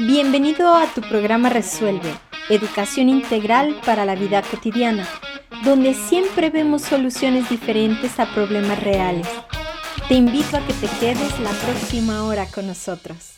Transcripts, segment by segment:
Bienvenido a tu programa Resuelve, Educación Integral para la Vida Cotidiana, donde siempre vemos soluciones diferentes a problemas reales. Te invito a que te quedes la próxima hora con nosotros.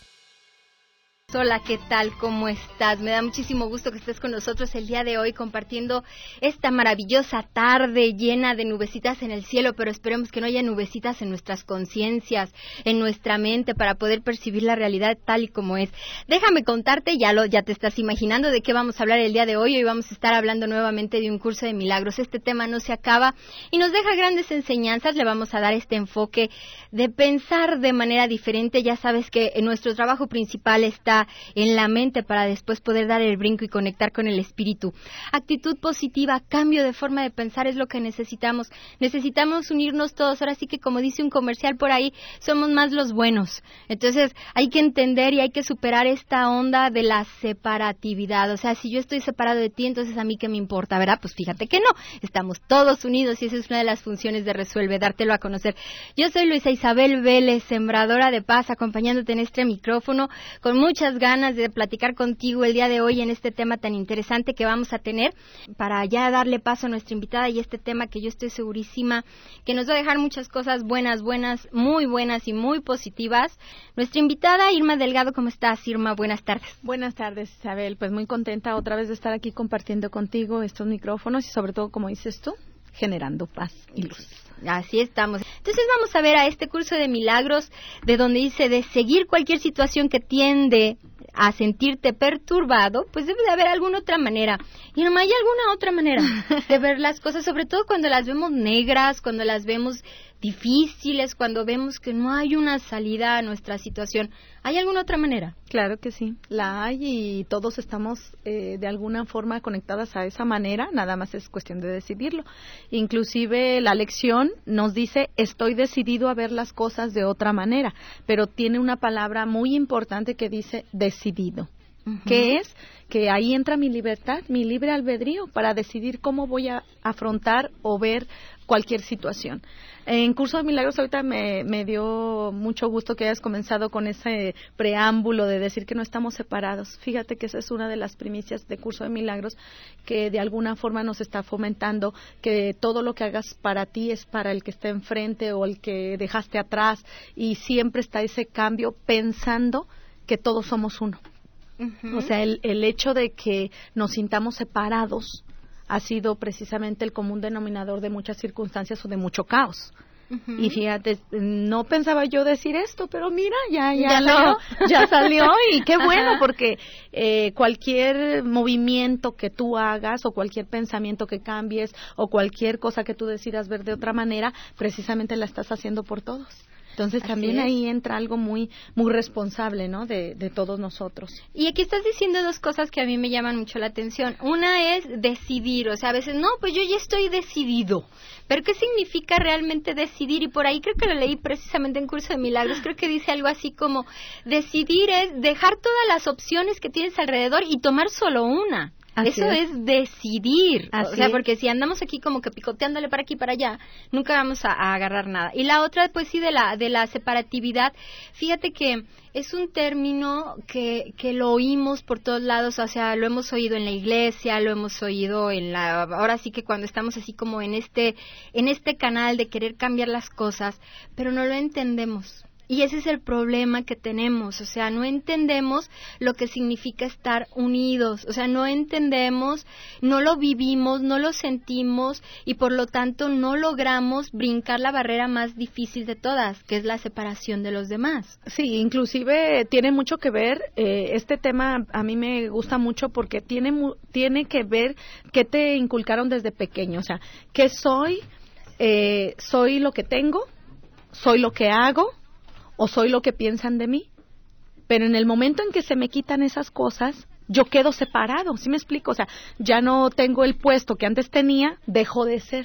Hola, ¿qué tal? ¿Cómo estás? Me da muchísimo gusto que estés con nosotros el día de hoy compartiendo esta maravillosa tarde llena de nubecitas en el cielo, pero esperemos que no haya nubecitas en nuestras conciencias, en nuestra mente para poder percibir la realidad tal y como es. Déjame contarte, ya lo ya te estás imaginando de qué vamos a hablar el día de hoy. Hoy vamos a estar hablando nuevamente de un curso de milagros. Este tema no se acaba y nos deja grandes enseñanzas. Le vamos a dar este enfoque de pensar de manera diferente. Ya sabes que nuestro trabajo principal está en la mente para después poder dar el brinco y conectar con el espíritu. Actitud positiva, cambio de forma de pensar es lo que necesitamos. Necesitamos unirnos todos. Ahora sí que como dice un comercial por ahí, somos más los buenos. Entonces hay que entender y hay que superar esta onda de la separatividad. O sea, si yo estoy separado de ti, entonces a mí qué me importa, ¿verdad? Pues fíjate que no. Estamos todos unidos y esa es una de las funciones de Resuelve, dártelo a conocer. Yo soy Luisa Isabel Vélez, sembradora de paz, acompañándote en este micrófono con muchas ganas de platicar contigo el día de hoy en este tema tan interesante que vamos a tener para ya darle paso a nuestra invitada y este tema que yo estoy segurísima que nos va a dejar muchas cosas buenas, buenas, muy buenas y muy positivas. Nuestra invitada Irma Delgado, ¿cómo estás Irma? Buenas tardes. Buenas tardes Isabel, pues muy contenta otra vez de estar aquí compartiendo contigo estos micrófonos y sobre todo, como dices tú, generando paz y luz. Así estamos. Entonces vamos a ver a este curso de milagros de donde dice de seguir cualquier situación que tiende a sentirte perturbado, pues debe de haber alguna otra manera. Y no hay alguna otra manera de ver las cosas, sobre todo cuando las vemos negras, cuando las vemos difíciles, cuando vemos que no hay una salida a nuestra situación. ¿Hay alguna otra manera? Claro que sí, la hay y todos estamos eh, de alguna forma conectadas a esa manera, nada más es cuestión de decidirlo. Inclusive la lección nos dice estoy decidido a ver las cosas de otra manera, pero tiene una palabra muy importante que dice decidido. que es que ahí entra mi libertad, mi libre albedrío para decidir cómo voy a afrontar o ver cualquier situación. En Curso de Milagros ahorita me, me, dio mucho gusto que hayas comenzado con ese preámbulo de decir que no estamos separados. Fíjate que esa es una de las primicias de Curso de Milagros que de alguna forma nos está fomentando que todo lo que hagas para ti es para el que está enfrente o el que dejaste atrás y siempre está ese cambio pensando que todos somos uno. O sea, el, el hecho de que nos sintamos separados ha sido precisamente el común denominador de muchas circunstancias o de mucho caos. Y fíjate, no pensaba yo decir esto, pero mira, ya, ya, salió, ya salió y qué bueno, porque eh, cualquier movimiento que tú hagas o cualquier pensamiento que cambies o cualquier cosa que tú decidas ver de otra manera, precisamente la estás haciendo por todos. Entonces también ahí entra algo muy muy responsable, ¿no? De, de, todos nosotros. Y aquí estás diciendo dos cosas que a mí me llaman mucho la atención. Una es decidir, o sea, a veces no, pues yo ya estoy decidido. Pero ¿qué significa realmente decidir? Y por ahí creo que lo leí precisamente en Curso de Milagros, creo que dice algo así como decidir es dejar todas las opciones que tienes alrededor y tomar solo una. Eso es, decidir. o sea, porque si andamos aquí como que picoteándole para aquí y para allá, nunca vamos a, agarrar nada. Y la otra, pues sí, de la, de la separatividad. Fíjate que es un término que, que lo oímos por todos lados, o sea, lo hemos oído en la iglesia, lo hemos oído en la, ahora sí que cuando estamos así como en este, en este canal de querer cambiar las cosas, pero no lo entendemos. Y ese es el problema que tenemos, o sea, no entendemos lo que significa estar unidos, o sea, no entendemos, no lo vivimos, no lo sentimos y por lo tanto no logramos brincar la barrera más difícil de todas, que es la separación de los demás. Sí, inclusive tiene mucho que ver, eh, este tema a mí me gusta mucho porque tiene, tiene que ver qué te inculcaron desde pequeño, o sea, que soy, eh, soy lo que tengo, soy lo que hago, o soy lo que piensan de mí. Pero en el momento en que se me quitan esas cosas, yo quedo separado, ¿sí me explico? O sea, ya no tengo el puesto que antes tenía, dejo de ser.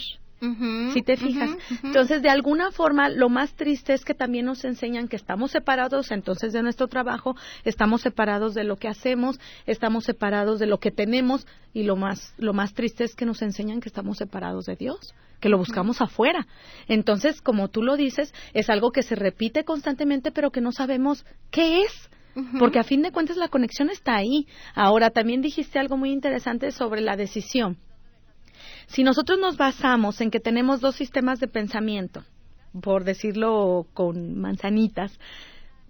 si te fijas. Entonces, de alguna forma, lo más triste es que también nos enseñan que estamos separados entonces de nuestro trabajo, estamos separados de lo que hacemos, estamos separados de lo que tenemos y lo más, lo más triste es que nos enseñan que estamos separados de Dios que lo buscamos afuera. Entonces, como tú lo dices, es algo que se repite constantemente, pero que no sabemos qué es. porque a fin de cuentas la conexión está ahí. Ahora, también dijiste algo muy interesante sobre la decisión. Si nosotros nos basamos en que tenemos dos sistemas de pensamiento, por decirlo con manzanitas,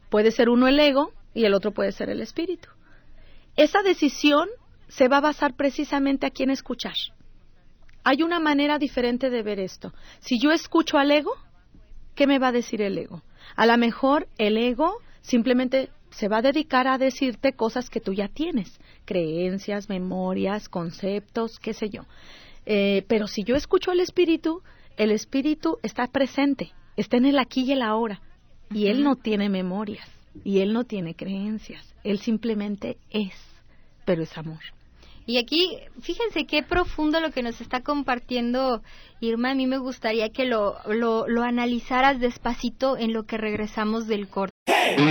puede ser uno el ego y el otro puede ser el espíritu. Esa decisión se va a basar precisamente a quién escuchar. Hay una manera diferente de ver esto. Si yo escucho al ego, ¿qué me va a decir el ego? A lo mejor el ego simplemente se va a dedicar a decirte cosas que tú ya tienes, creencias, memorias, conceptos, qué sé yo. Eh, pero si yo escucho al espíritu, el espíritu está presente, está en el aquí y el ahora, y él no tiene memorias, y él no tiene creencias, él simplemente es, pero es amor. Y aquí, fíjense qué profundo lo que nos está compartiendo Irma. A mí me gustaría que lo, lo, analizaras despacito en lo que regresamos del corte. ¿Tú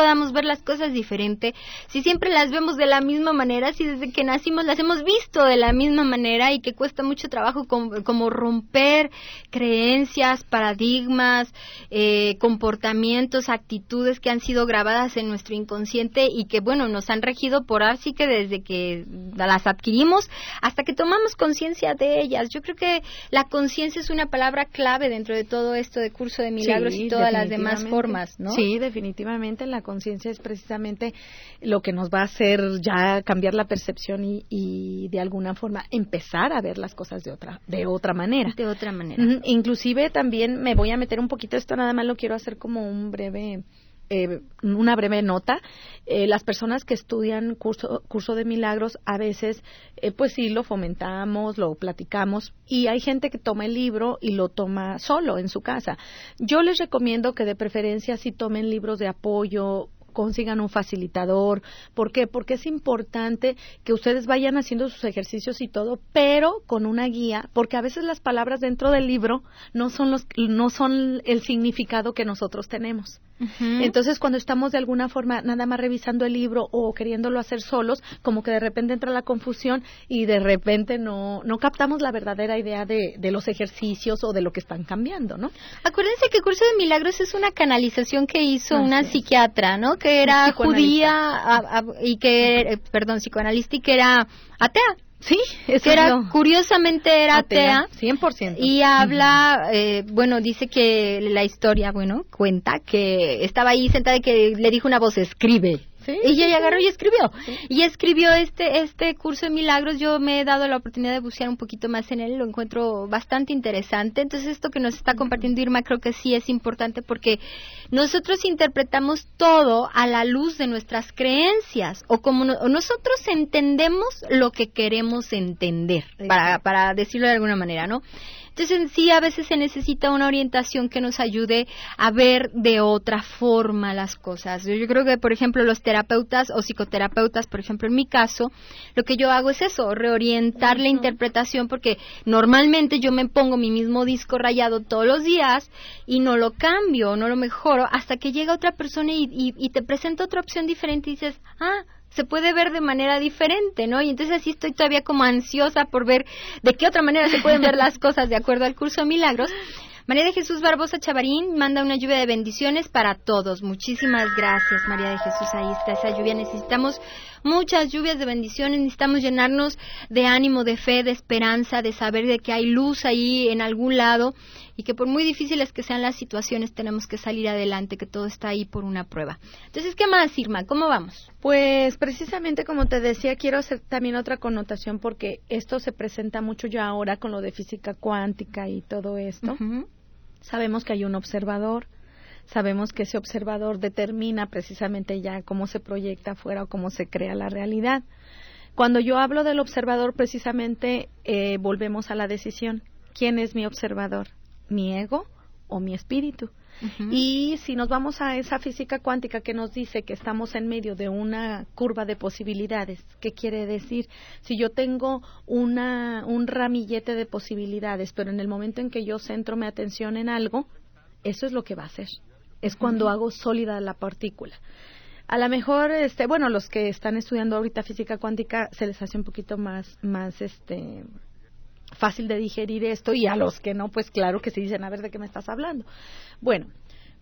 podamos ver las cosas diferente si siempre las vemos de la misma manera, si desde que nacimos las hemos visto de la misma manera y que cuesta mucho trabajo como, romper creencias, paradigmas, eh, comportamientos, actitudes que han sido grabadas en nuestro inconsciente y que, bueno, nos han regido por así que desde que las adquirimos hasta que tomamos conciencia de ellas? Yo creo que la conciencia es una palabra clave dentro de todo esto de curso de milagros y todas las demás formas, ¿no? Sí, definitivamente la conciencia es precisamente lo que nos va a hacer ya cambiar la percepción y, de alguna forma empezar a ver las cosas de otra de otra manera. De otra manera. Inclusive también me voy a meter un poquito esto nada más lo quiero hacer como un breve eh, una breve nota. Eh, las personas que estudian curso, curso de milagros, a veces, eh, pues sí, lo fomentamos, lo platicamos, y hay gente que toma el libro y lo toma solo en su casa. Yo les recomiendo que de preferencia si tomen libros de apoyo, consigan un facilitador. ¿Por qué? Porque es importante que ustedes vayan haciendo sus ejercicios y todo, pero con una guía, porque a veces las palabras dentro del libro no son los no son el significado que nosotros tenemos. Entonces, cuando estamos de alguna forma nada más revisando el libro o queriéndolo hacer solos, como que de repente entra la confusión y de repente no, no captamos la verdadera idea de, de los ejercicios o de lo que están cambiando, ¿no? Acuérdense que Curso de Milagros es una canalización que hizo una psiquiatra, ¿no? Que era judía y que, eh, perdón, psicoanalista y que era atea. Sí, que era, curiosamente era atea, cien 100%. Y habla, eh, bueno, dice que la historia, bueno, cuenta que estaba ahí sentada y que le dijo una voz, escribe y ella agarró y escribió. Y escribió este, este curso de milagros. Yo me he dado la oportunidad de buscar un poquito más en él. Lo encuentro bastante interesante. Entonces, esto que nos está compartiendo Irma creo que sí es importante porque nosotros interpretamos todo a la luz de nuestras creencias o como nosotros entendemos lo que queremos entender, para, para decirlo de alguna manera, ¿no? Entonces, sí, a veces se necesita una orientación que nos ayude a ver de otra forma las cosas. Yo, creo que, por ejemplo, los terapeutas o psicoterapeutas, por ejemplo, en mi caso, lo que yo hago es eso, reorientar la interpretación, porque normalmente yo me pongo mi mismo disco rayado todos los días y no lo cambio, no lo mejoro, hasta que llega otra persona y, y te presenta otra opción diferente y dices, ah, se puede ver de manera diferente, ¿no? Y entonces así estoy todavía como ansiosa por ver de qué otra manera se pueden ver las cosas de acuerdo al curso de milagros. María de Jesús Barbosa Chavarín manda una lluvia de bendiciones para todos. Muchísimas gracias, María de Jesús. Ahí está esa lluvia. Necesitamos muchas lluvias de bendiciones. Necesitamos llenarnos de ánimo, de fe, de esperanza, de saber de que hay luz ahí en algún lado y que por muy difíciles que sean las situaciones tenemos que salir adelante, que todo está ahí por una prueba. Entonces, ¿qué más, Irma? ¿Cómo vamos? Pues precisamente como te decía, quiero hacer también otra connotación porque esto se presenta mucho ya ahora con lo de física cuántica y todo esto. Sabemos que hay un observador, sabemos que ese observador determina precisamente ya cómo se proyecta afuera o cómo se crea la realidad. Cuando yo hablo del observador, precisamente eh, volvemos a la decisión. ¿Quién es mi observador? Mi ego o mi espíritu. Y si nos vamos a esa física cuántica que nos dice que estamos en medio de una curva de posibilidades, ¿qué quiere decir? Si yo tengo una, un ramillete de posibilidades, pero en el momento en que yo centro mi atención en algo, eso es lo que va a hacer. Es cuando hago sólida la partícula. A lo mejor, este, bueno, los que están estudiando ahorita física cuántica se les hace un poquito más, más, este, fácil de digerir esto y a los que no, pues claro que se dicen, a ver, ¿de qué me estás hablando? Bueno,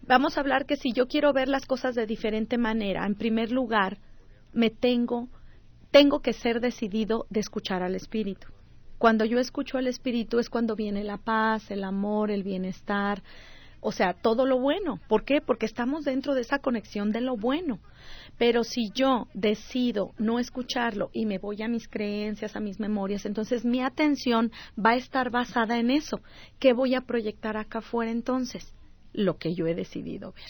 vamos a hablar que si yo quiero ver las cosas de diferente manera, en primer lugar, me tengo, tengo que ser decidido de escuchar al espíritu. Cuando yo escucho al espíritu es cuando viene la paz, el amor, el bienestar, o sea, todo lo bueno. ¿Por qué? Porque estamos dentro de esa conexión de lo bueno. Pero si yo decido no escucharlo y me voy a mis creencias, a mis memorias, entonces mi atención va a estar basada en eso. ¿Qué voy a proyectar acá afuera entonces? Lo que yo he decidido ver.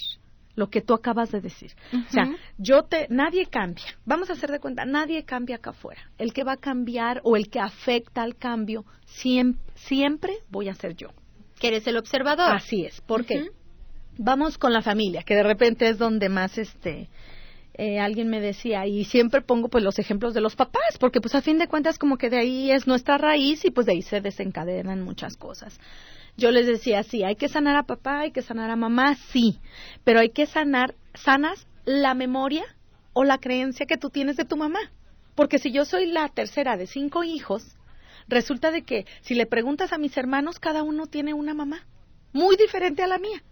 Lo que tú acabas de decir. O sea, yo te, nadie cambia. Vamos a hacer de cuenta, nadie cambia acá afuera. El que va a cambiar o el que afecta al cambio, siempre, siempre voy a ser yo. Que eres el observador. Así es. ¿Por qué? Vamos con la familia, que de repente es donde más este eh, alguien me decía y siempre pongo pues los ejemplos de los papás porque pues a fin de cuentas como que de ahí es nuestra raíz y pues de ahí se desencadenan muchas cosas. Yo les decía, sí, hay que sanar a papá, hay que sanar a mamá, sí, pero hay que sanar, sanas la memoria o la creencia que tú tienes de tu mamá. Porque si yo soy la tercera de cinco hijos, resulta de que si le preguntas a mis hermanos, cada uno tiene una mamá muy diferente a la mía.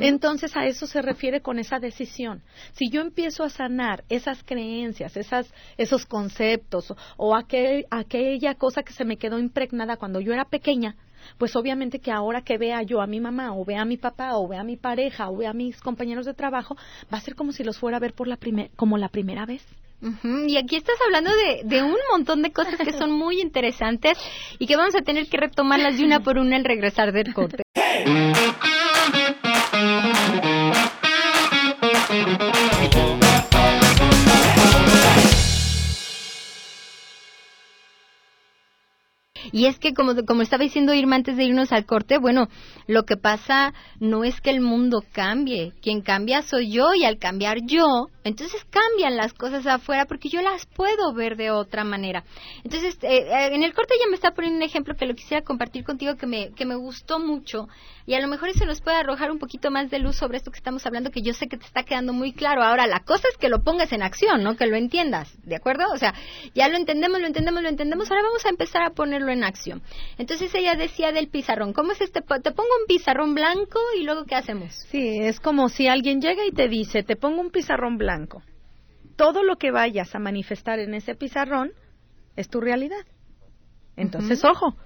Entonces a eso se refiere con esa decisión. Si yo empiezo a sanar esas creencias, esas, esos conceptos o, aquella cosa que se me quedó impregnada cuando yo era pequeña, pues obviamente que ahora que vea yo a mi mamá o vea a mi papá o vea a mi pareja o vea a mis compañeros de trabajo, va a ser como si los fuera a ver por la como la primera vez. Y aquí estás hablando de, de, un montón de cosas que son muy interesantes y que vamos a tener que retomarlas de una por una al regresar del corte. Y es que, como, como estaba diciendo Irma antes de irnos al corte, bueno, lo que pasa no es que el mundo cambie. Quien cambia soy yo y al cambiar yo, entonces cambian las cosas afuera porque yo las puedo ver de otra manera. Entonces, eh, eh, en el corte ya me está poniendo un ejemplo que lo quisiera compartir contigo que me, que me gustó mucho y a lo mejor eso nos puede arrojar un poquito más de luz sobre esto que estamos hablando que yo sé que te está quedando muy claro. Ahora, la cosa es que lo pongas en acción, ¿no? Que lo entiendas, ¿de acuerdo? O sea, ya lo entendemos, lo entendemos, lo entendemos, ahora vamos a empezar a ponerlo en acción. Entonces ella decía del pizarrón, ¿cómo es este? Te pongo un pizarrón blanco y luego ¿qué hacemos? Sí, es como si alguien llega y te dice, te pongo un pizarrón blanco. Todo lo que vayas a manifestar en ese pizarrón es tu realidad. Entonces, ojo,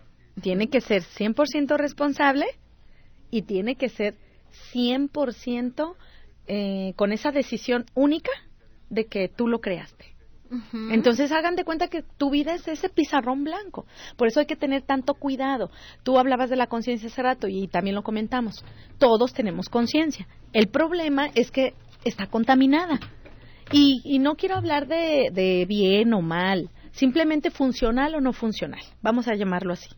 tiene que ser 100% responsable y tiene que ser 100% eh, con esa decisión única de que tú lo creaste. Entonces hagan de cuenta que tu vida es ese pizarrón blanco. Por eso hay que tener tanto cuidado. Tú hablabas de la conciencia hace rato y también lo comentamos. Todos tenemos conciencia. El problema es que está contaminada. Y, no quiero hablar de, de, bien o mal, simplemente funcional o no funcional. Vamos a llamarlo así.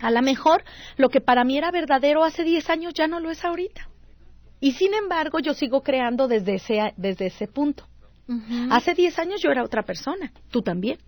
A lo mejor lo que para mí era verdadero hace 10 años ya no lo es ahorita. Y sin embargo yo sigo creando desde ese, desde ese punto. Hace 10 años yo era otra persona, tú también.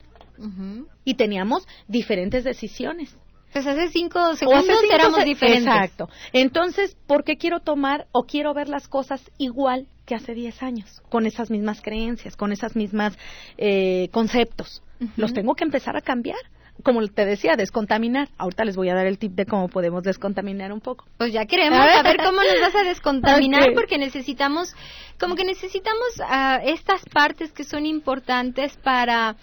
Y teníamos diferentes decisiones. Pues hace cinco segundos éramos diferentes. Exacto. Entonces, ¿por qué quiero tomar o quiero ver las cosas igual que hace 10 años? Con esas mismas creencias, con esas mismas eh, conceptos. Los tengo que empezar a cambiar como te decía, descontaminar. Ahorita les voy a dar el tip de cómo podemos descontaminar un poco. Pues ya queremos saber cómo nos vas a descontaminar porque necesitamos, como que necesitamos uh, estas partes que son importantes para...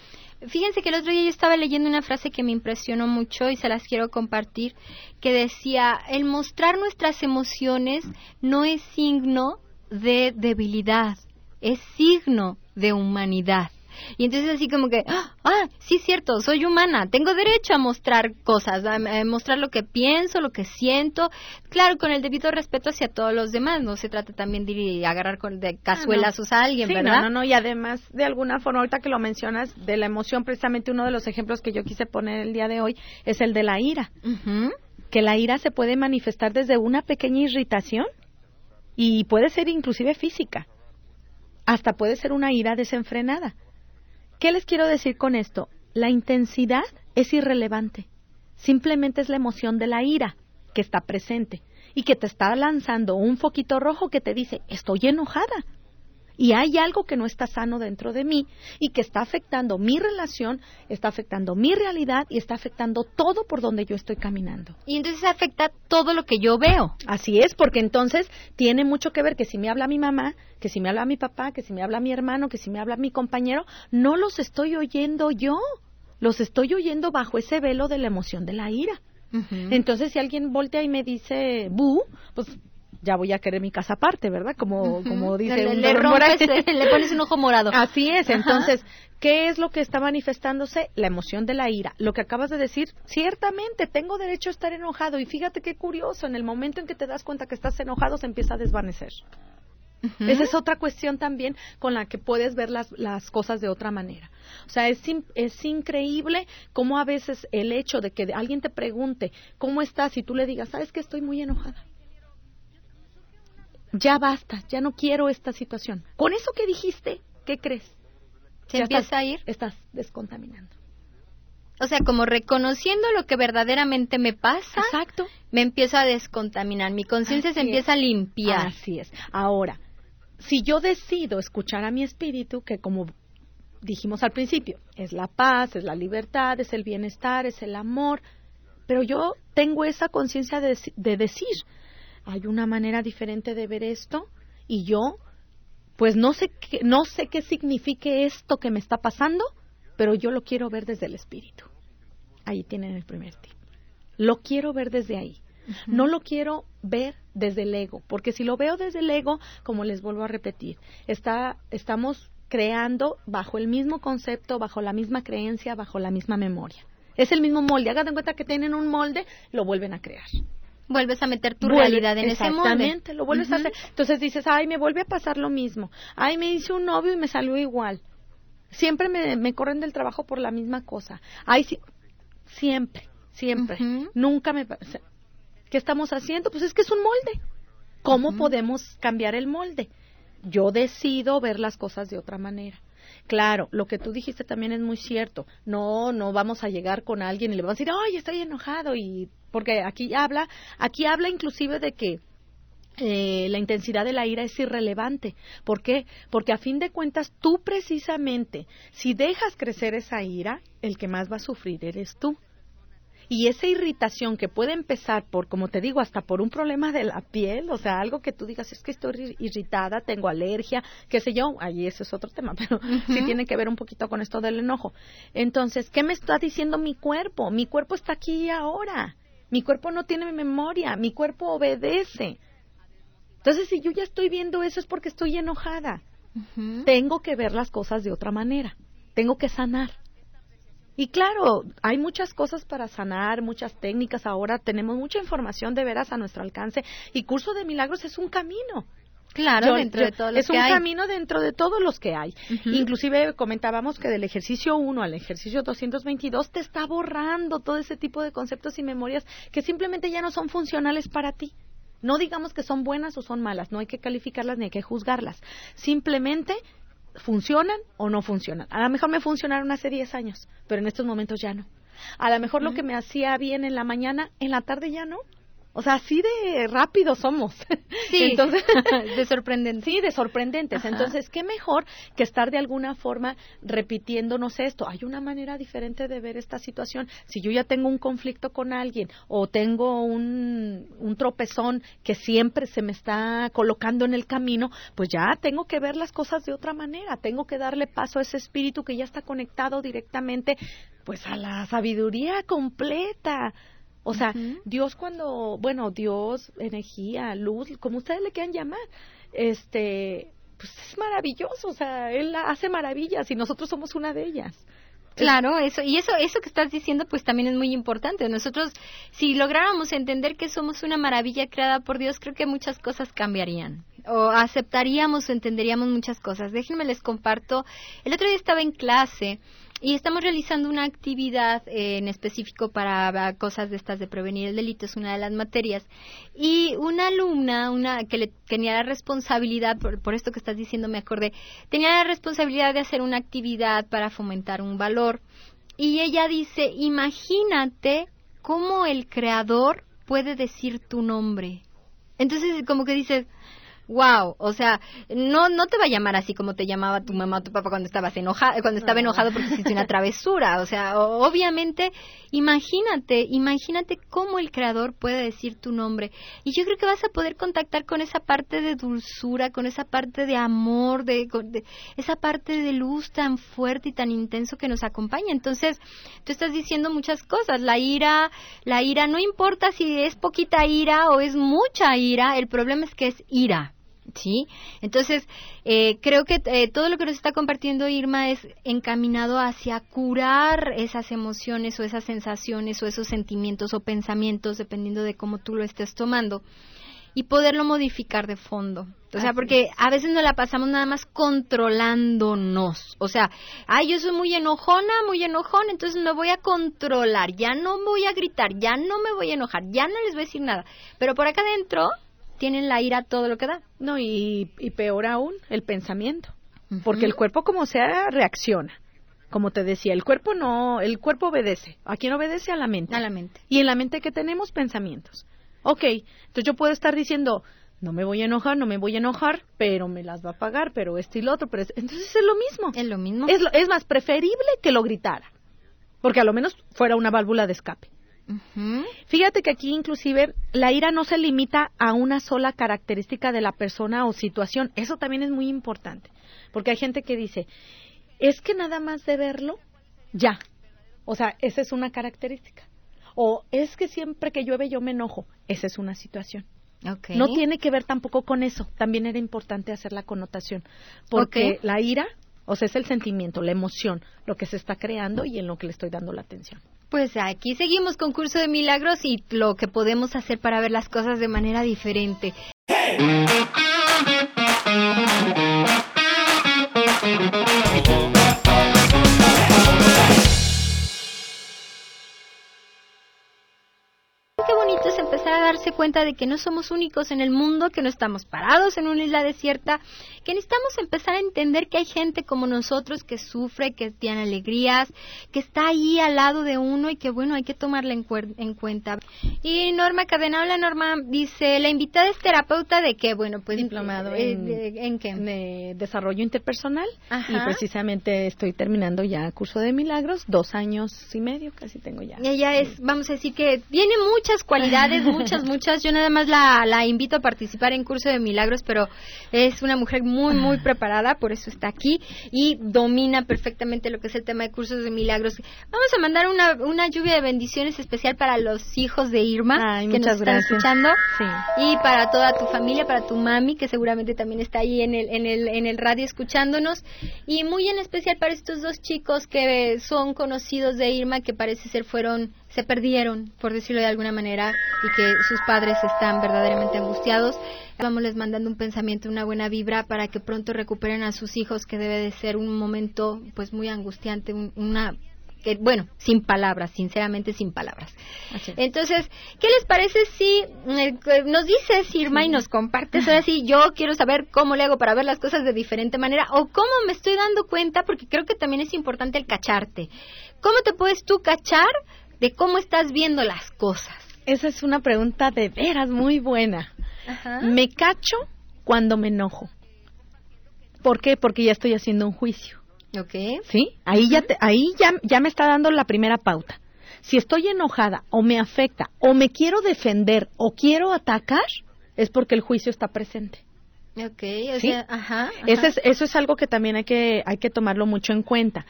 Fíjense que el otro día yo estaba leyendo una frase que me impresionó mucho y se las quiero compartir, que decía, el mostrar nuestras emociones no es signo de debilidad, es signo de humanidad. Y entonces así como que, ah, sí es cierto, soy humana, tengo derecho a mostrar cosas, a, mostrar lo que pienso, lo que siento, claro, con el debido respeto hacia todos los demás, no se trata también de agarrar con, de cazuelazos a alguien, ¿verdad? No, no, no, y además, de alguna forma, ahorita que lo mencionas, de la emoción, precisamente uno de los ejemplos que yo quise poner el día de hoy es el de la ira. Que la ira se puede manifestar desde una pequeña irritación y puede ser inclusive física. Hasta puede ser una ira desenfrenada. ¿Qué les quiero decir con esto? La intensidad es irrelevante. Simplemente es la emoción de la ira que está presente y que te está lanzando un foquito rojo que te dice, estoy enojada. Y hay algo que no está sano dentro de mí y que está afectando mi relación, está afectando mi realidad y está afectando todo por donde yo estoy caminando. Y entonces afecta todo lo que yo veo. Así es, porque entonces tiene mucho que ver que si me habla mi mamá, que si me habla mi papá, que si me habla mi hermano, que si me habla mi compañero, no los estoy oyendo yo, los estoy oyendo bajo ese velo de la emoción de la ira. Entonces, si alguien voltea y me dice bu, pues ya voy a querer mi casa aparte, ¿verdad? Como, como dice le, le, le pones un ojo morado. Así es. Entonces, ¿qué es lo que está manifestándose? La emoción de la ira. Lo que acabas de decir, ciertamente tengo derecho a estar enojado. Y fíjate qué curioso, en el momento en que te das cuenta que estás enojado, se empieza a desvanecer. Esa es otra cuestión también con la que puedes ver las, las cosas de otra manera. O sea, es, es increíble cómo a veces el hecho de que alguien te pregunte cómo estás y tú le digas, sabes que estoy muy enojada ya basta, ya no quiero esta situación. Con eso que dijiste, ¿qué crees? Se empieza a ir. Estás descontaminando. O sea, como reconociendo lo que verdaderamente me pasa, Exacto. me empiezo a descontaminar, mi conciencia se empieza a limpiar. Así es. Ahora, si yo decido escuchar a mi espíritu, que como dijimos al principio, es la paz, es la libertad, es el bienestar, es el amor, pero yo tengo esa conciencia de, de decir, hay una manera diferente de ver esto y yo pues no sé qué, no sé qué signifique esto que me está pasando, pero yo lo quiero ver desde el espíritu. Ahí tienen el primer tip. Lo quiero ver desde ahí. No lo quiero ver desde el ego, porque si lo veo desde el ego, como les vuelvo a repetir, está, estamos creando bajo el mismo concepto, bajo la misma creencia, bajo la misma memoria. Es el mismo molde. Hagan en cuenta que tienen un molde, lo vuelven a crear vuelves a meter tu realidad en ese molde. Exactamente, lo vuelves a hacer. Entonces dices, ay, me vuelve a pasar lo mismo. Ay, me hice un novio y me salió igual. Siempre me, me corren del trabajo por la misma cosa. Ay, sí, siempre, siempre. Nunca me... ¿Qué estamos haciendo? Pues es que es un molde. ¿Cómo podemos cambiar el molde? Yo decido ver las cosas de otra manera. Claro, lo que tú dijiste también es muy cierto. No, no vamos a llegar con alguien y le vamos a decir, ay, estoy enojado y porque aquí habla, aquí habla inclusive de que eh, la intensidad de la ira es irrelevante. ¿Por qué? Porque a fin de cuentas tú precisamente, si dejas crecer esa ira, el que más va a sufrir eres tú. Y esa irritación que puede empezar por, como te digo, hasta por un problema de la piel, o sea, algo que tú digas, es que estoy irritada, tengo alergia, qué sé yo, ahí ese es otro tema, pero sí tiene que ver un poquito con esto del enojo. Entonces, ¿qué me está diciendo mi cuerpo? Mi cuerpo está aquí ahora. Mi cuerpo no tiene memoria, mi cuerpo obedece. Entonces, si yo ya estoy viendo eso es porque estoy enojada. Tengo que ver las cosas de otra manera. Tengo que sanar. Y claro, hay muchas cosas para sanar, muchas técnicas. Ahora tenemos mucha información de veras a nuestro alcance y Curso de Milagros es un camino. Claro, dentro de todos los que hay. Es un camino dentro de todos los que hay. Inclusive comentábamos que del ejercicio 1 al ejercicio 222 te está borrando todo ese tipo de conceptos y memorias que simplemente ya no son funcionales para ti. No digamos que son buenas o son malas, no hay que calificarlas ni hay que juzgarlas. Simplemente funcionan o no funcionan. A lo mejor me funcionaron hace 10 años, pero en estos momentos ya no. A lo mejor lo que me hacía bien en la mañana, en la tarde ya no. O sea, así de rápido somos. Sí, Entonces, de sorprendentes. Sí, de sorprendentes. Entonces, ¿qué mejor que estar de alguna forma repitiéndonos esto? Hay una manera diferente de ver esta situación. Si yo ya tengo un conflicto con alguien o tengo un, un tropezón que siempre se me está colocando en el camino, pues ya tengo que ver las cosas de otra manera. Tengo que darle paso a ese espíritu que ya está conectado directamente pues a la sabiduría completa o sea, Dios cuando, bueno, Dios, energía, luz, como ustedes le quieran llamar, este, pues es maravilloso, o sea, Él hace maravillas y nosotros somos una de ellas. Claro, eso y eso eso que estás diciendo pues también es muy importante. Nosotros si lográramos entender que somos una maravilla creada por Dios, creo que muchas cosas cambiarían o aceptaríamos o entenderíamos muchas cosas. Déjenme les comparto. El otro día estaba en clase y estamos realizando una actividad eh, en específico para cosas de estas de prevenir el delito, es una de las materias. Y una alumna, una que le tenía la responsabilidad, por, esto que estás diciendo me acordé, tenía la responsabilidad de hacer una actividad para fomentar un valor. Y ella dice, imagínate cómo el creador puede decir tu nombre. Entonces, como que dices, wow, o sea, no no te va a llamar así como te llamaba tu mamá o tu papá cuando estabas enojado, cuando estaba enojado porque hiciste una travesura, o sea, obviamente, imagínate, imagínate cómo el creador puede decir tu nombre y yo creo que vas a poder contactar con esa parte de dulzura, con esa parte de amor, de, de esa parte de luz tan fuerte y tan intenso que nos acompaña. Entonces, tú estás diciendo muchas cosas, la ira, la ira no importa si es poquita ira o es mucha ira, el problema es que es ira. ¿Sí? Entonces, eh, creo que eh, todo lo que nos está compartiendo Irma es encaminado hacia curar esas emociones o esas sensaciones o esos sentimientos o pensamientos, dependiendo de cómo tú lo estés tomando, y poderlo modificar de fondo. O sea, porque a veces nos la pasamos nada más controlándonos. O sea, ay, yo soy muy enojona, muy enojón, entonces me voy a controlar, ya no voy a gritar, ya no me voy a enojar, ya no les voy a decir nada. Pero por acá adentro tienen la ira todo lo que da. No, y, peor aún, el pensamiento. Porque el cuerpo como sea reacciona. Como te decía, el cuerpo no, el cuerpo obedece. ¿A quién obedece? A la mente. A la mente. Y en la mente que tenemos pensamientos. Ok, entonces yo puedo estar diciendo, no me voy a enojar, no me voy a enojar, pero me las va a pagar, pero esto y lo otro. Pero entonces es lo mismo. Es lo mismo. Es, es más preferible que lo gritara. Porque a lo menos fuera una válvula de escape. Fíjate que aquí inclusive la ira no se limita a una sola característica de la persona o situación. Eso también es muy importante. Porque hay gente que dice, es que nada más de verlo, ya. O sea, esa es una característica. O es que siempre que llueve yo me enojo. Esa es una situación. No tiene que ver tampoco con eso. También era importante hacer la connotación. Porque la ira, o sea, es el sentimiento, la emoción, lo que se está creando y en lo que le estoy dando la atención. Pues aquí seguimos con Curso de Milagros y lo que podemos hacer para ver las cosas de manera diferente. empezar darse cuenta de que no somos únicos en el mundo, que no estamos parados en una isla desierta, que necesitamos empezar a entender que hay gente como nosotros que sufre, que tiene alegrías, que está ahí al lado de uno y que bueno, hay que tomarla en, cuenta. Y Norma Cadenabla, Norma dice, la invitada es terapeuta de qué? Bueno, pues diplomado eh, en, qué? De desarrollo interpersonal y precisamente estoy terminando ya curso de milagros, dos años y medio casi tengo ya. Ella es, vamos a decir que tiene muchas cualidades, muchas, muchas. Yo nada más la, la invito a participar en curso de milagros, pero es una mujer muy, muy preparada, por eso está aquí y domina perfectamente lo que es el tema de cursos de milagros. Vamos a mandar una, una lluvia de bendiciones especial para los hijos de Irma que nos están escuchando y para toda tu familia, para tu mami que seguramente también está ahí en el, en el, en el radio escuchándonos y muy en especial para estos dos chicos que son conocidos de Irma que parece ser fueron se perdieron, por decirlo de alguna manera, y que sus padres están verdaderamente angustiados. Vamos les mandando un pensamiento, una buena vibra para que pronto recuperen a sus hijos, que debe de ser un momento pues muy angustiante, una que, bueno, sin palabras, sinceramente sin palabras. Entonces, ¿qué les parece si eh, nos dices, Irma, y nos compartes ahora sí, yo quiero saber cómo le hago para ver las cosas de diferente manera o cómo me estoy dando cuenta, porque creo que también es importante el cacharte. ¿Cómo te puedes tú cachar de cómo estás viendo las cosas? Esa es una pregunta de veras muy buena. Me cacho cuando me enojo. ¿Por qué? Porque ya estoy haciendo un juicio. Ok. ¿Sí? Ahí, ya, ahí ya, ya me está dando la primera pauta. Si estoy enojada o me afecta o me quiero defender o quiero atacar, es porque el juicio está presente. Ok, o sea, ajá, Eso, es, eso es algo que también hay que, hay que tomarlo mucho en cuenta.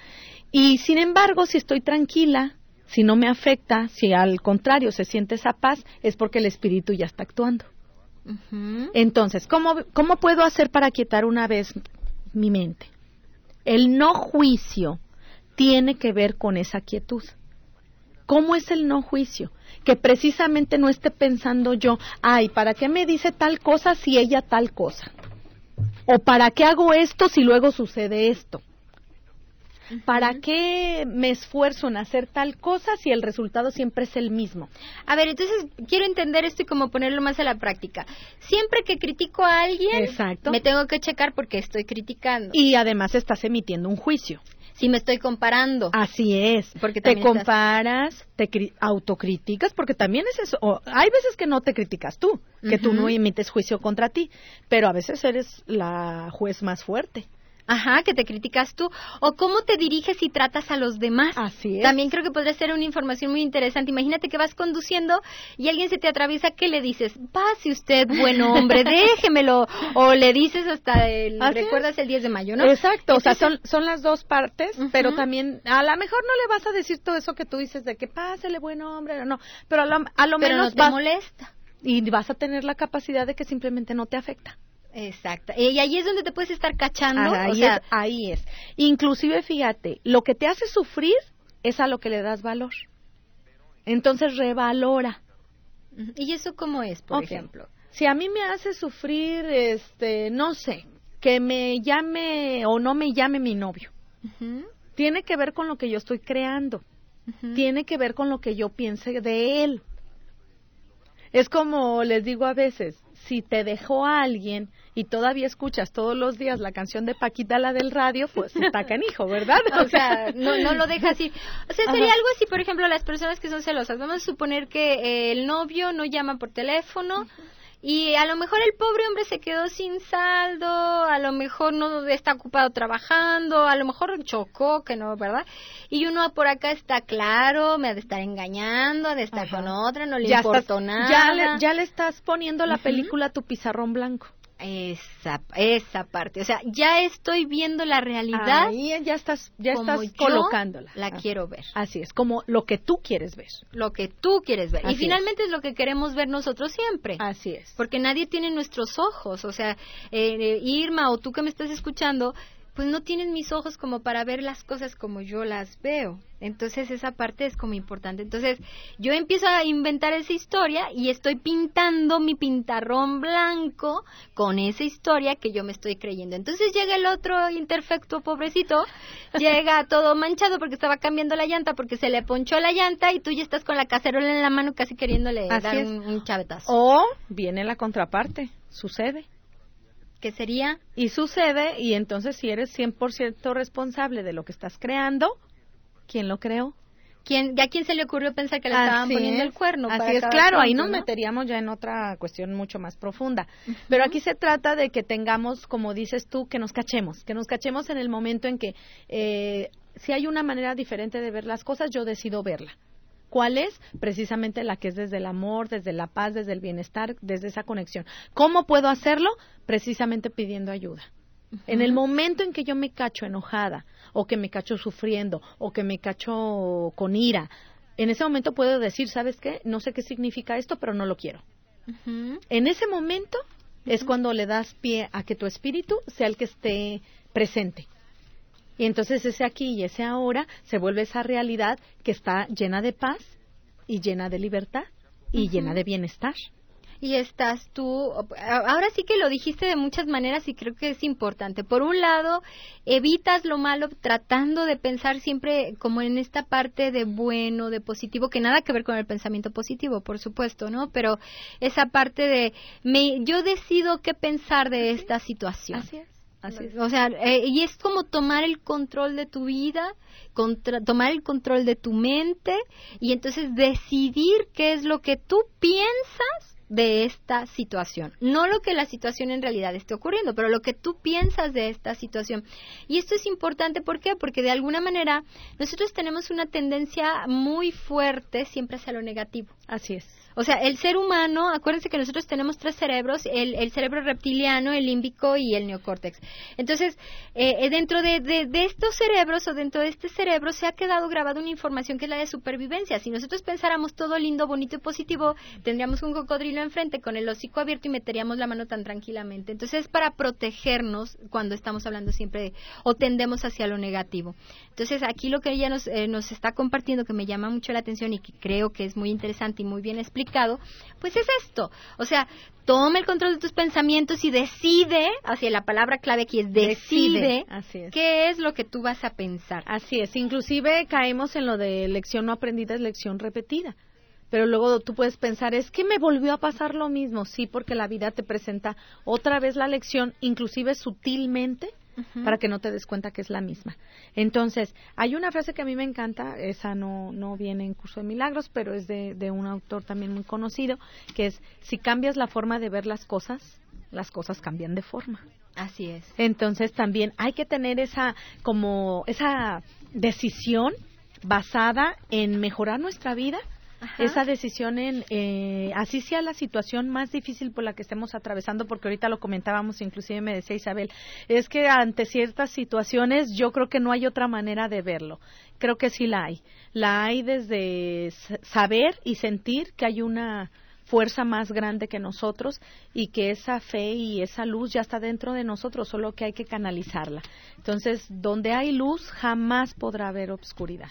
Y sin embargo, si estoy tranquila, si no me afecta, si al contrario se siente esa paz, es porque el espíritu ya está actuando. Entonces, ¿cómo, ¿cómo puedo hacer para quietar una vez mi mente? El no juicio tiene que ver con esa quietud. ¿Cómo es el no juicio? Que precisamente no esté pensando yo, ay, ¿para qué me dice tal cosa si ella tal cosa? ¿O para qué hago esto si luego sucede esto? ¿Para qué me esfuerzo en hacer tal cosa si el resultado siempre es el mismo? A ver, entonces quiero entender esto y como ponerlo más a la práctica. Siempre que critico a alguien, me tengo que checar porque estoy criticando. Y además estás emitiendo un juicio. si me estoy comparando. Así es. Porque te estás- comparas, te cri- autocriticas, porque también es eso. o- hay veces que no te criticas tú, que tú no emites juicio contra ti, pero a veces eres la juez más fuerte. Ajá, que te criticas tú. O cómo te diriges y tratas a los demás. Así es. También creo que podría ser una información muy interesante. Imagínate que vas conduciendo y alguien se te atraviesa, ¿qué le dices? Pase usted, buen hombre, déjemelo. O le dices hasta el, Así es. recuerdas el 10 de mayo, ¿no? Exacto, o sea, son, son las dos partes, pero también a lo mejor no le vas a decir todo eso que tú dices de que pásele buen hombre o no, pero a lo, a lo Pero no menos te vas, molesta. y vas a tener la capacidad de que simplemente no te afecta. Exacto. Y ahí es donde te puedes estar cachando. ahí, o sea, es, ahí es. Inclusive, fíjate, lo que te hace sufrir es a lo que le das valor. Entonces, revalora. ¿y eso cómo es, por ejemplo? Si a mí me hace sufrir, este, no sé, que me llame o no me llame mi novio, tiene que ver con lo que yo estoy creando. tiene que ver con lo que yo piense de él. Es como les digo a veces, si te dejó a alguien y todavía escuchas todos los días la canción de Paquita, la del radio, pues está canijo, ¿verdad? O sea, no, no lo deja así. O sea, sería Ajá. algo así, por ejemplo, las personas que son celosas. Vamos a suponer que eh, el novio no llama por teléfono y a lo mejor el pobre hombre se quedó sin saldo, a lo mejor no está ocupado trabajando, a lo mejor chocó, que no, ¿verdad? Y uno por acá está claro, me ha de estar engañando, ha de estar Ajá. con otra, no le ya, importó estás- nada. ya le, ya le estás poniendo la película a tu pizarrón blanco. Esa, esa parte. O sea, ya estoy viendo la realidad Ahí ya estás, ya como estás yo colocándola. la Ah, quiero ver. Así es, como lo que tú quieres ver. lo que tú quieres ver. Así y finalmente es. lo que queremos ver nosotros siempre. Así es. Porque nadie tiene nuestros ojos. O sea, eh, eh, Irma o tú que me estás escuchando, pues no tienes mis ojos como para ver las cosas como yo las veo. Entonces esa parte es como importante. Entonces yo empiezo a inventar esa historia y estoy pintando mi pintarrón blanco con esa historia que yo me estoy creyendo. Entonces llega el otro imperfecto pobrecito, llega todo manchado porque estaba cambiando la llanta, porque se le ponchó la llanta y tú ya estás con la cacerola en la mano casi queriéndole Así dar un, un chavetazo. O viene la contraparte, sucede. Que sería Y sucede, y entonces si eres 100% responsable de lo que estás creando, ¿quién lo creó? ¿Quién, ¿A quién se le ocurrió pensar que le estaban poniendo es. el cuerno? Así para es, claro, ahí nos ¿no? meteríamos ya en otra cuestión mucho más profunda. Pero aquí se trata de que tengamos, como dices tú, que nos cachemos, que nos cachemos en el momento en que eh, si hay una manera diferente de ver las cosas, yo decido verla. ¿Cuál es? Precisamente la que es desde el amor, desde la paz, desde el bienestar, desde esa conexión. ¿Cómo puedo hacerlo? Precisamente pidiendo ayuda. En el momento en que yo me cacho enojada, o que me cacho sufriendo, o que me cacho con ira, en ese momento puedo decir, ¿sabes qué? No sé qué significa esto, pero no lo quiero. En ese momento es cuando le das pie a que tu espíritu sea el que esté presente. Y entonces ese aquí y ese ahora se vuelve esa realidad que está llena de paz y llena de libertad y llena de bienestar. Y estás tú, ahora sí que lo dijiste de muchas maneras y creo que es importante. Por un lado, evitas lo malo tratando de pensar siempre como en esta parte de bueno, de positivo, que nada que ver con el pensamiento positivo, por supuesto, ¿no? Pero esa parte de, me, yo decido qué pensar de esta situación. es. Así es. O sea, eh, y es como tomar el control de tu vida, contra- tomar el control de tu mente y entonces decidir qué es lo que tú piensas de esta situación. No lo que la situación en realidad esté ocurriendo, pero lo que tú piensas de esta situación. Y esto es importante, ¿por qué? Porque de alguna manera nosotros tenemos una tendencia muy fuerte siempre hacia lo negativo. Así es. O sea, el ser humano, acuérdense que nosotros tenemos tres cerebros, el, el cerebro reptiliano, el límbico y el neocórtex. Entonces, eh, eh, dentro de, de- de estos cerebros o dentro de este cerebro se ha quedado grabada una información que es la de supervivencia. Si nosotros pensáramos todo lindo, bonito y positivo, tendríamos un cocodrilo enfrente con el hocico abierto y meteríamos la mano tan tranquilamente. Entonces, es para protegernos cuando estamos hablando siempre de- o tendemos hacia lo negativo. Entonces, aquí lo que ella nos, eh, nos está compartiendo, que me llama mucho la atención y que creo que es muy interesante y muy bien explicado, pues es esto. O sea, toma el control de tus pensamientos y decide, hacia la palabra clave aquí es decide, Decide, así es. qué es lo que tú vas a pensar. Así es. Inclusive caemos en lo de lección no aprendida es lección repetida. Pero luego tú puedes pensar, es que me volvió a pasar lo mismo. Sí, porque la vida te presenta otra vez la lección, inclusive sutilmente, para que no te des cuenta que es la misma. Entonces, hay una frase que a mí me encanta, esa no, no viene en Curso de Milagros, pero es de, de un autor también muy conocido, que es, si cambias la forma de ver las cosas, las cosas cambian de forma. Así es. Entonces también hay que tener esa como esa decisión basada en mejorar nuestra vida esa decisión en, eh, así sea la situación más difícil por la que estemos atravesando, porque ahorita lo comentábamos, inclusive me decía Isabel, es que ante ciertas situaciones yo creo que no hay otra manera de verlo. Creo que sí la hay. La hay desde saber y sentir que hay una fuerza más grande que nosotros y que esa fe y esa luz ya está dentro de nosotros, solo que hay que canalizarla. Entonces, donde hay luz, jamás podrá haber obscuridad.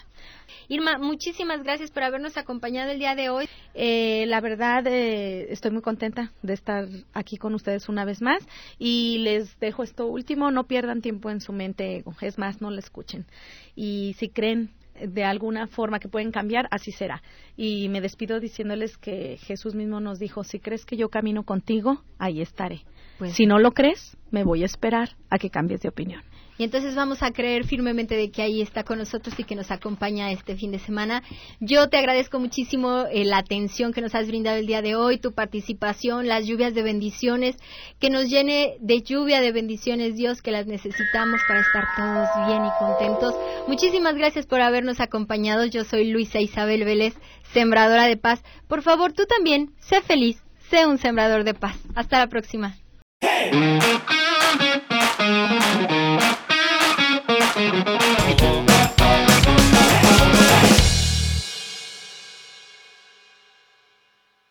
Irma, muchísimas gracias por habernos acompañado el día de hoy. Eh, la verdad, eh, estoy muy contenta de estar aquí con ustedes una vez más y les dejo esto último, no pierdan tiempo en su mente es más, no la escuchen. Y si creen de alguna forma que pueden cambiar, así será. Y me despido diciéndoles que Jesús mismo nos dijo, si crees que yo camino contigo, ahí estaré. Pues si no lo crees, me voy a esperar a que cambies de opinión. Y entonces vamos a creer firmemente de que ahí está con nosotros y que nos acompaña este fin de semana. Yo te agradezco muchísimo eh, la atención que nos has brindado el día de hoy, tu participación, las lluvias de bendiciones, que nos llene de lluvia de bendiciones, Dios, que las necesitamos para estar todos bien y contentos. Muchísimas gracias por habernos acompañado. Yo soy Luisa Isabel Vélez, sembradora de paz. Por favor, tú también, sé feliz, sé un sembrador de paz. Hasta la próxima.